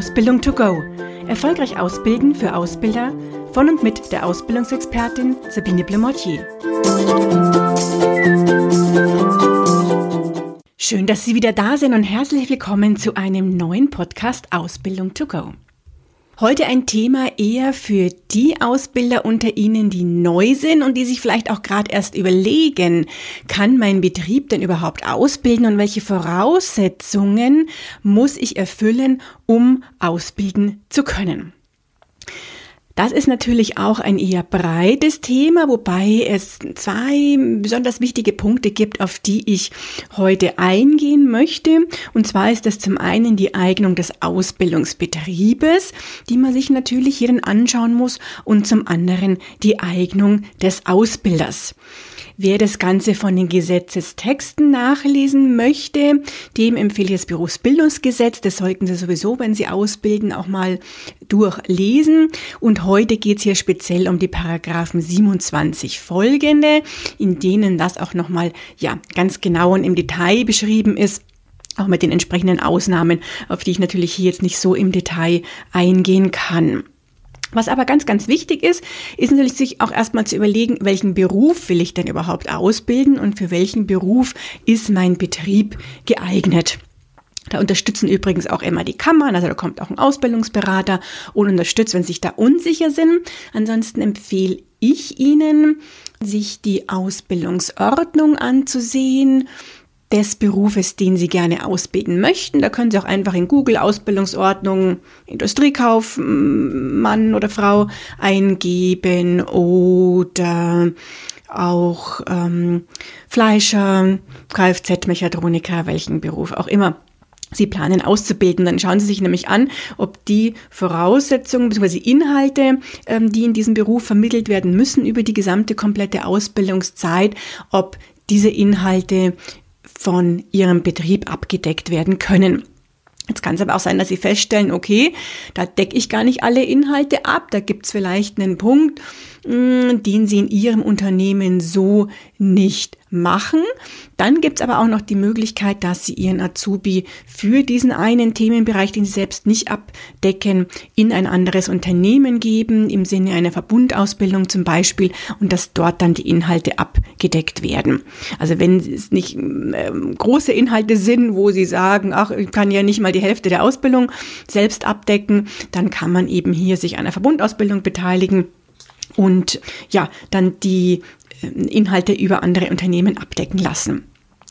Ausbildung to go. Erfolgreich ausbilden für Ausbilder von und mit der Ausbildungsexpertin Sabine Blemortier. Schön, dass Sie wieder da sind und herzlich willkommen zu einem neuen Podcast Ausbildung to go. Heute ein Thema eher für die Ausbilder unter Ihnen, die neu sind und die sich vielleicht auch gerade erst überlegen, kann mein Betrieb denn überhaupt ausbilden und welche Voraussetzungen muss ich erfüllen, um ausbilden zu können. Das ist natürlich auch ein eher breites Thema, wobei es zwei besonders wichtige Punkte gibt, auf die ich heute eingehen möchte. Und zwar ist das zum einen die Eignung des Ausbildungsbetriebes, die man sich natürlich hier dann anschauen muss, und zum anderen die Eignung des Ausbilders. Wer das Ganze von den Gesetzestexten nachlesen möchte, dem empfehle ich das Berufsbildungsgesetz. Das sollten Sie sowieso, wenn Sie ausbilden, auch mal durchlesen. Und heute geht es hier speziell um die Paragraphen 27 folgende, in denen das auch nochmal ja, ganz genau und im Detail beschrieben ist auch mit den entsprechenden Ausnahmen, auf die ich natürlich hier jetzt nicht so im Detail eingehen kann. Was aber ganz, ganz wichtig ist, ist natürlich sich auch erstmal zu überlegen, welchen Beruf will ich denn überhaupt ausbilden und für welchen Beruf ist mein Betrieb geeignet. Da unterstützen übrigens auch immer die Kammern, also da kommt auch ein Ausbildungsberater und unterstützt, wenn Sie sich da unsicher sind. Ansonsten empfehle ich Ihnen, sich die Ausbildungsordnung anzusehen des Berufes, den Sie gerne ausbilden möchten. Da können Sie auch einfach in Google Ausbildungsordnung Industriekaufmann oder Frau eingeben oder auch ähm, Fleischer, Kfz-Mechatroniker, welchen Beruf auch immer. Sie planen auszubilden, dann schauen Sie sich nämlich an, ob die Voraussetzungen bzw. Inhalte, ähm, die in diesem Beruf vermittelt werden müssen über die gesamte komplette Ausbildungszeit, ob diese Inhalte von ihrem Betrieb abgedeckt werden können. Jetzt kann es aber auch sein, dass Sie feststellen, okay, da decke ich gar nicht alle Inhalte ab, da gibt es vielleicht einen Punkt, mm, den Sie in Ihrem Unternehmen so nicht machen. Dann gibt es aber auch noch die Möglichkeit, dass Sie Ihren Azubi für diesen einen Themenbereich, den Sie selbst nicht abdecken, in ein anderes Unternehmen geben, im Sinne einer Verbundausbildung zum Beispiel, und dass dort dann die Inhalte abgedeckt werden. Also wenn es nicht äh, große Inhalte sind, wo Sie sagen, ach, ich kann ja nicht mal die Hälfte der Ausbildung selbst abdecken, dann kann man eben hier sich einer Verbundausbildung beteiligen und ja, dann die Inhalte über andere Unternehmen abdecken lassen.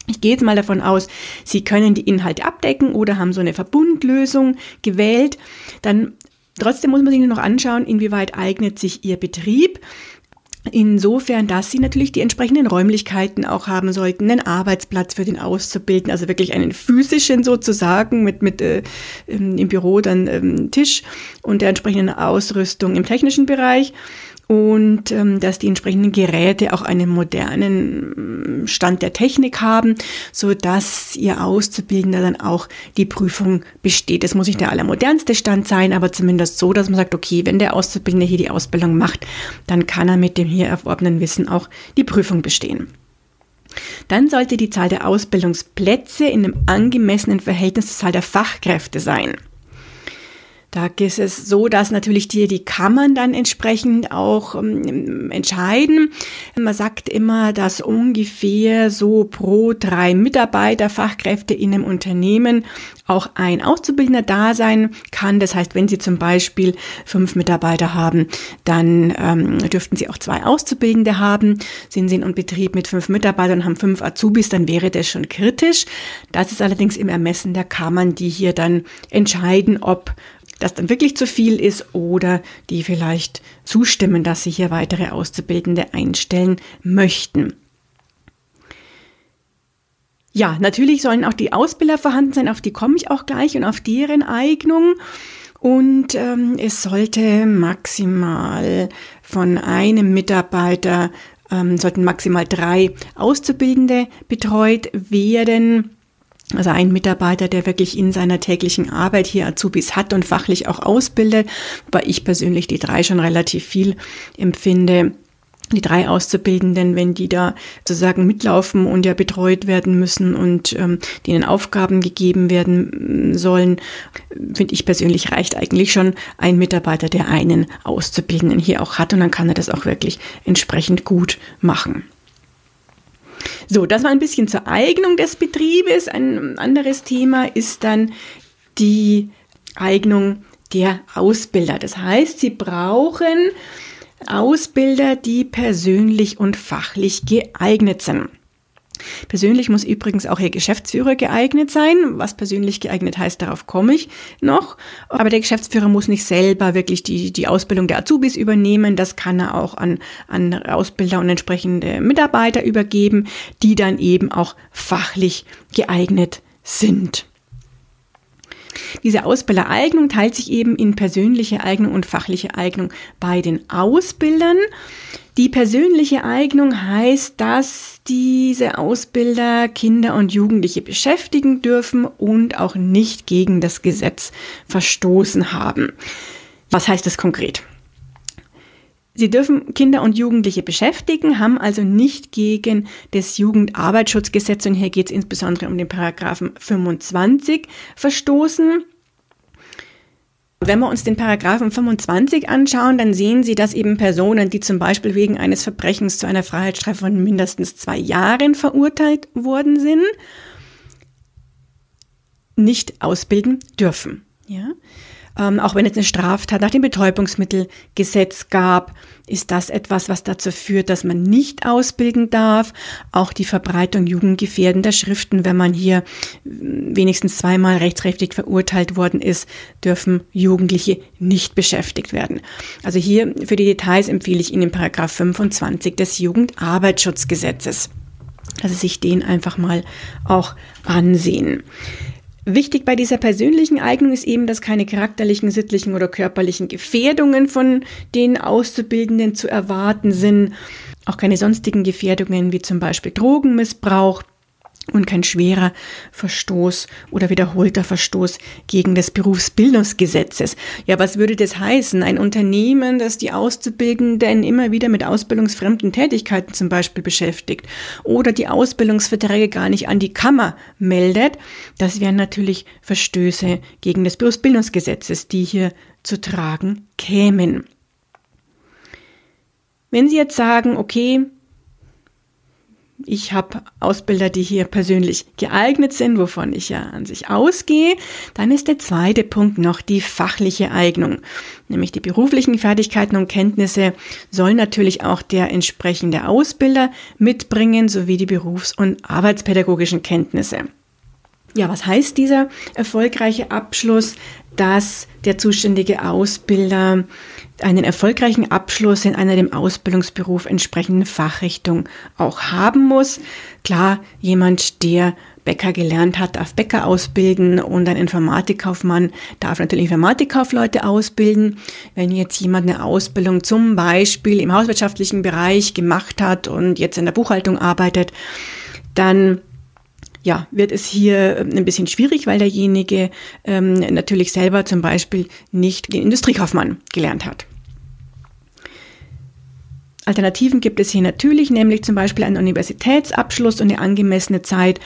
Ich gehe jetzt mal davon aus, Sie können die Inhalte abdecken oder haben so eine Verbundlösung gewählt. Dann trotzdem muss man sich nur noch anschauen, inwieweit eignet sich Ihr Betrieb. Insofern, dass sie natürlich die entsprechenden Räumlichkeiten auch haben sollten, einen Arbeitsplatz für den Auszubilden, also wirklich einen physischen sozusagen mit, mit äh, im Büro dann ähm, Tisch und der entsprechenden Ausrüstung im technischen Bereich und ähm, dass die entsprechenden Geräte auch einen modernen mm, Stand der Technik haben, so dass ihr Auszubildender dann auch die Prüfung besteht. Es muss nicht der allermodernste Stand sein, aber zumindest so, dass man sagt, okay, wenn der Auszubildende hier die Ausbildung macht, dann kann er mit dem hier erworbenen Wissen auch die Prüfung bestehen. Dann sollte die Zahl der Ausbildungsplätze in einem angemessenen Verhältnis zur Zahl der Fachkräfte sein. Da ist es so, dass natürlich die, die Kammern dann entsprechend auch ähm, entscheiden. Man sagt immer, dass ungefähr so pro drei Mitarbeiter, Fachkräfte in einem Unternehmen auch ein Auszubildender da sein kann. Das heißt, wenn Sie zum Beispiel fünf Mitarbeiter haben, dann ähm, dürften Sie auch zwei Auszubildende haben. Sind Sie in einem Betrieb mit fünf Mitarbeitern und haben fünf Azubis, dann wäre das schon kritisch. Das ist allerdings im Ermessen der Kammern, die hier dann entscheiden, ob das dann wirklich zu viel ist oder die vielleicht zustimmen, dass sie hier weitere Auszubildende einstellen möchten. Ja, natürlich sollen auch die Ausbilder vorhanden sein, auf die komme ich auch gleich und auf deren Eignung. Und ähm, es sollte maximal von einem Mitarbeiter, ähm, sollten maximal drei Auszubildende betreut werden. Also ein Mitarbeiter, der wirklich in seiner täglichen Arbeit hier Azubis hat und fachlich auch ausbildet, wobei ich persönlich die drei schon relativ viel empfinde. die drei Auszubildenden, wenn die da sozusagen mitlaufen und ja betreut werden müssen und ähm, denen Aufgaben gegeben werden mm, sollen, finde ich persönlich reicht eigentlich schon ein Mitarbeiter, der einen Auszubildenden hier auch hat und dann kann er das auch wirklich entsprechend gut machen. So, das war ein bisschen zur Eignung des Betriebes. Ein anderes Thema ist dann die Eignung der Ausbilder. Das heißt, sie brauchen Ausbilder, die persönlich und fachlich geeignet sind. Persönlich muss übrigens auch Ihr Geschäftsführer geeignet sein. Was persönlich geeignet heißt, darauf komme ich noch. Aber der Geschäftsführer muss nicht selber wirklich die, die Ausbildung der Azubis übernehmen. Das kann er auch an, an Ausbilder und entsprechende Mitarbeiter übergeben, die dann eben auch fachlich geeignet sind. Diese Ausbildereignung teilt sich eben in persönliche Eignung und fachliche Eignung bei den Ausbildern. Die persönliche Eignung heißt, dass diese Ausbilder Kinder und Jugendliche beschäftigen dürfen und auch nicht gegen das Gesetz verstoßen haben. Was heißt das konkret? Sie dürfen Kinder und Jugendliche beschäftigen, haben also nicht gegen das Jugendarbeitsschutzgesetz, und hier geht es insbesondere um den Paragraphen 25, verstoßen. Wenn wir uns den Paragraphen 25 anschauen, dann sehen Sie, dass eben Personen, die zum Beispiel wegen eines Verbrechens zu einer Freiheitsstrafe von mindestens zwei Jahren verurteilt worden sind, nicht ausbilden dürfen. Ja? Ähm, auch wenn es eine Straftat nach dem Betäubungsmittelgesetz gab, ist das etwas, was dazu führt, dass man nicht ausbilden darf. Auch die Verbreitung jugendgefährdender Schriften, wenn man hier wenigstens zweimal rechtskräftig verurteilt worden ist, dürfen Jugendliche nicht beschäftigt werden. Also hier für die Details empfehle ich Ihnen Paragraph 25 des Jugendarbeitsschutzgesetzes. Also sich den einfach mal auch ansehen. Wichtig bei dieser persönlichen Eignung ist eben, dass keine charakterlichen, sittlichen oder körperlichen Gefährdungen von den Auszubildenden zu erwarten sind. Auch keine sonstigen Gefährdungen wie zum Beispiel Drogenmissbrauch, und kein schwerer Verstoß oder wiederholter Verstoß gegen das Berufsbildungsgesetzes. Ja, was würde das heißen? Ein Unternehmen, das die Auszubildenden immer wieder mit ausbildungsfremden Tätigkeiten zum Beispiel beschäftigt oder die Ausbildungsverträge gar nicht an die Kammer meldet, das wären natürlich Verstöße gegen das Berufsbildungsgesetzes, die hier zu tragen kämen. Wenn Sie jetzt sagen, okay, ich habe Ausbilder, die hier persönlich geeignet sind, wovon ich ja an sich ausgehe. Dann ist der zweite Punkt noch die fachliche Eignung. Nämlich die beruflichen Fertigkeiten und Kenntnisse soll natürlich auch der entsprechende Ausbilder mitbringen, sowie die berufs- und arbeitspädagogischen Kenntnisse. Ja, was heißt dieser erfolgreiche Abschluss? Dass der zuständige Ausbilder einen erfolgreichen Abschluss in einer dem Ausbildungsberuf entsprechenden Fachrichtung auch haben muss. Klar, jemand, der Bäcker gelernt hat, darf Bäcker ausbilden und ein Informatikkaufmann darf natürlich Informatikkaufleute ausbilden. Wenn jetzt jemand eine Ausbildung zum Beispiel im hauswirtschaftlichen Bereich gemacht hat und jetzt in der Buchhaltung arbeitet, dann ja, wird es hier ein bisschen schwierig, weil derjenige ähm, natürlich selber zum Beispiel nicht den Industriekaufmann gelernt hat. Alternativen gibt es hier natürlich, nämlich zum Beispiel einen Universitätsabschluss und eine angemessene Zeit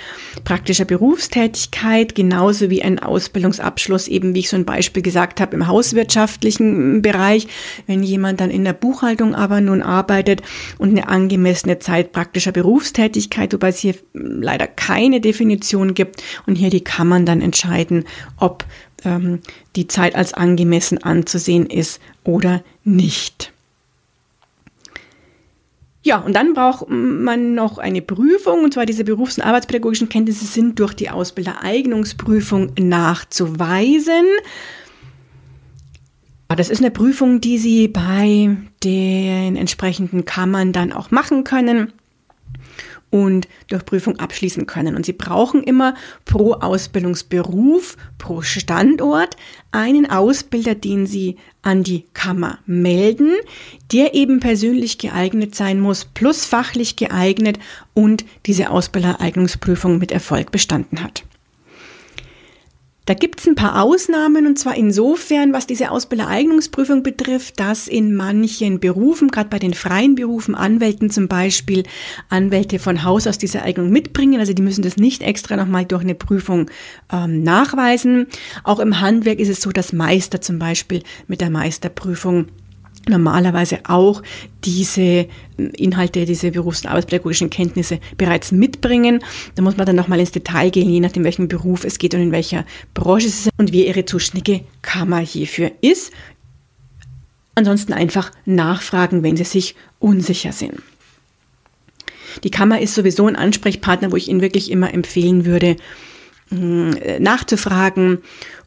praktischer Berufstätigkeit, genauso wie ein Ausbildungsabschluss, eben wie ich so ein Beispiel gesagt habe, im hauswirtschaftlichen Bereich. Wenn jemand dann in der Buchhaltung aber nun arbeitet und eine angemessene Zeit praktischer Berufstätigkeit, wobei es hier leider keine Definition gibt und hier die kann man dann entscheiden, ob ähm, die Zeit als angemessen anzusehen ist oder nicht. Ja, und dann braucht man noch eine Prüfung, und zwar diese berufs- und arbeitspädagogischen Kenntnisse sind durch die Ausbildereignungsprüfung nachzuweisen. Das ist eine Prüfung, die Sie bei den entsprechenden Kammern dann auch machen können und durch Prüfung abschließen können. Und Sie brauchen immer pro Ausbildungsberuf, pro Standort einen Ausbilder, den Sie an die Kammer melden, der eben persönlich geeignet sein muss, plus fachlich geeignet und diese Ausbildereignungsprüfung mit Erfolg bestanden hat. Da gibt es ein paar Ausnahmen und zwar insofern, was diese Ausbildereignungsprüfung betrifft, dass in manchen Berufen, gerade bei den freien Berufen, Anwälten zum Beispiel, Anwälte von Haus aus diese Eignung mitbringen. Also die müssen das nicht extra nochmal durch eine Prüfung ähm, nachweisen. Auch im Handwerk ist es so, dass Meister zum Beispiel mit der Meisterprüfung normalerweise auch diese äh, Inhalte, diese berufs- und arbeitspädagogischen Kenntnisse bereits mitbringen. Da muss man dann nochmal ins Detail gehen, je nachdem, welchen Beruf es geht und in welcher Branche es ist und wie ihre zuständige Kammer hierfür ist. Ansonsten einfach nachfragen, wenn sie sich unsicher sind. Die Kammer ist sowieso ein Ansprechpartner, wo ich Ihnen wirklich immer empfehlen würde, äh, nachzufragen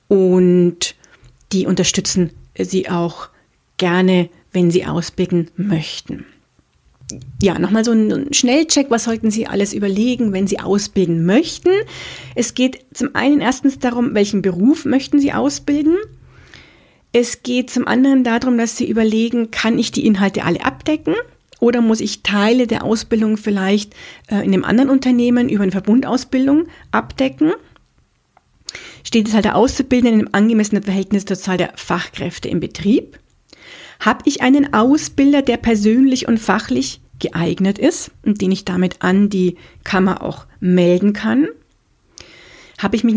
und die unterstützen Sie auch gerne, wenn Sie ausbilden möchten. Ja, nochmal so ein Schnellcheck. Was sollten Sie alles überlegen, wenn Sie ausbilden möchten? Es geht zum einen erstens darum, welchen Beruf möchten Sie ausbilden? Es geht zum anderen darum, dass Sie überlegen, kann ich die Inhalte alle abdecken? Oder muss ich Teile der Ausbildung vielleicht äh, in einem anderen Unternehmen über eine Verbundausbildung abdecken? Steht es halt der Auszubildende in einem angemessenen Verhältnis zur Zahl der Fachkräfte im Betrieb? Habe ich einen Ausbilder, der persönlich und fachlich geeignet ist und den ich damit an die Kammer auch melden kann? Habe ich mich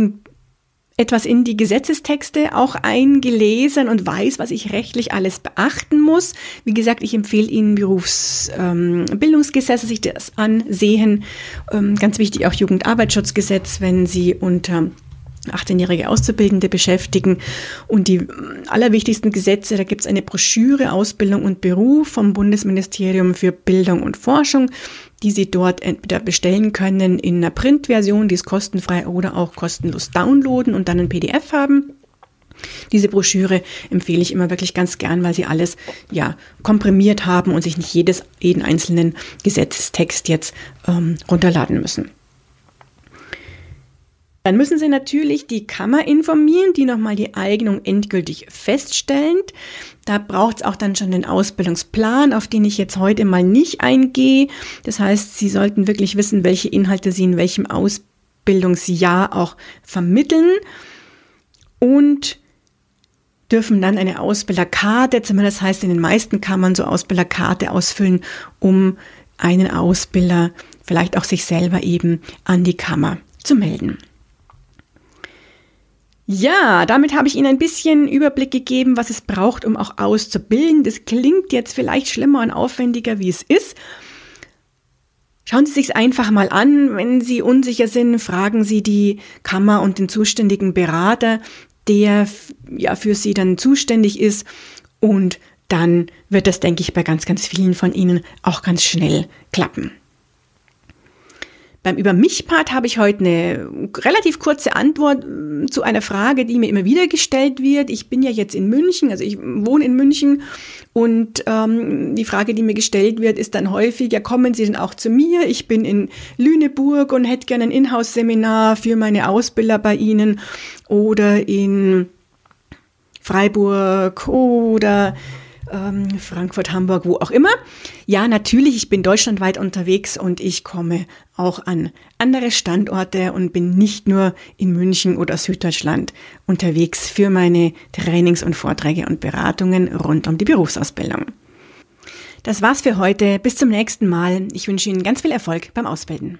etwas in die Gesetzestexte auch eingelesen und weiß, was ich rechtlich alles beachten muss. Wie gesagt, ich empfehle Ihnen Berufsbildungsgesetze, ähm, sich das ansehen. Ähm, ganz wichtig auch Jugendarbeitsschutzgesetz, wenn Sie unter 18-jährige Auszubildende beschäftigen. Und die allerwichtigsten Gesetze, da gibt es eine Broschüre Ausbildung und Beruf vom Bundesministerium für Bildung und Forschung, die Sie dort entweder bestellen können in einer Printversion, die ist kostenfrei oder auch kostenlos downloaden und dann ein PDF haben. Diese Broschüre empfehle ich immer wirklich ganz gern, weil sie alles ja komprimiert haben und sich nicht jedes, jeden einzelnen Gesetzestext jetzt ähm, runterladen müssen. Dann müssen Sie natürlich die Kammer informieren, die nochmal die Eignung endgültig feststellt. Da braucht es auch dann schon den Ausbildungsplan, auf den ich jetzt heute mal nicht eingehe. Das heißt, Sie sollten wirklich wissen, welche Inhalte Sie in welchem Ausbildungsjahr auch vermitteln und dürfen dann eine Ausbilderkarte, zumindest heißt in den meisten Kammern so Ausbilderkarte ausfüllen, um einen Ausbilder, vielleicht auch sich selber eben an die Kammer zu melden. Ja, damit habe ich Ihnen ein bisschen Überblick gegeben, was es braucht, um auch auszubilden. Das klingt jetzt vielleicht schlimmer und aufwendiger, wie es ist. Schauen Sie sich einfach mal an. Wenn Sie unsicher sind, fragen Sie die Kammer und den zuständigen Berater, der ja für Sie dann zuständig ist. Und dann wird das, denke ich, bei ganz, ganz vielen von Ihnen auch ganz schnell klappen. Beim Über mich-Part habe ich heute eine relativ kurze Antwort mm, zu einer Frage, die mir immer wieder gestellt wird. Ich bin ja jetzt in München, also ich wohne in München und ähm, die Frage, die mir gestellt wird, ist dann häufig, ja kommen Sie denn auch zu mir? Ich bin in Lüneburg und hätte gerne ein Inhouse-Seminar für meine Ausbilder bei Ihnen oder in Freiburg oder ähm, Frankfurt, Hamburg, wo auch immer. Ja, natürlich, ich bin deutschlandweit unterwegs und ich komme auch an andere Standorte und bin nicht nur in München oder Süddeutschland unterwegs für meine Trainings und Vorträge und Beratungen rund um die Berufsausbildung. Das war's für heute. Bis zum nächsten Mal. Ich wünsche Ihnen ganz viel Erfolg beim Ausbilden.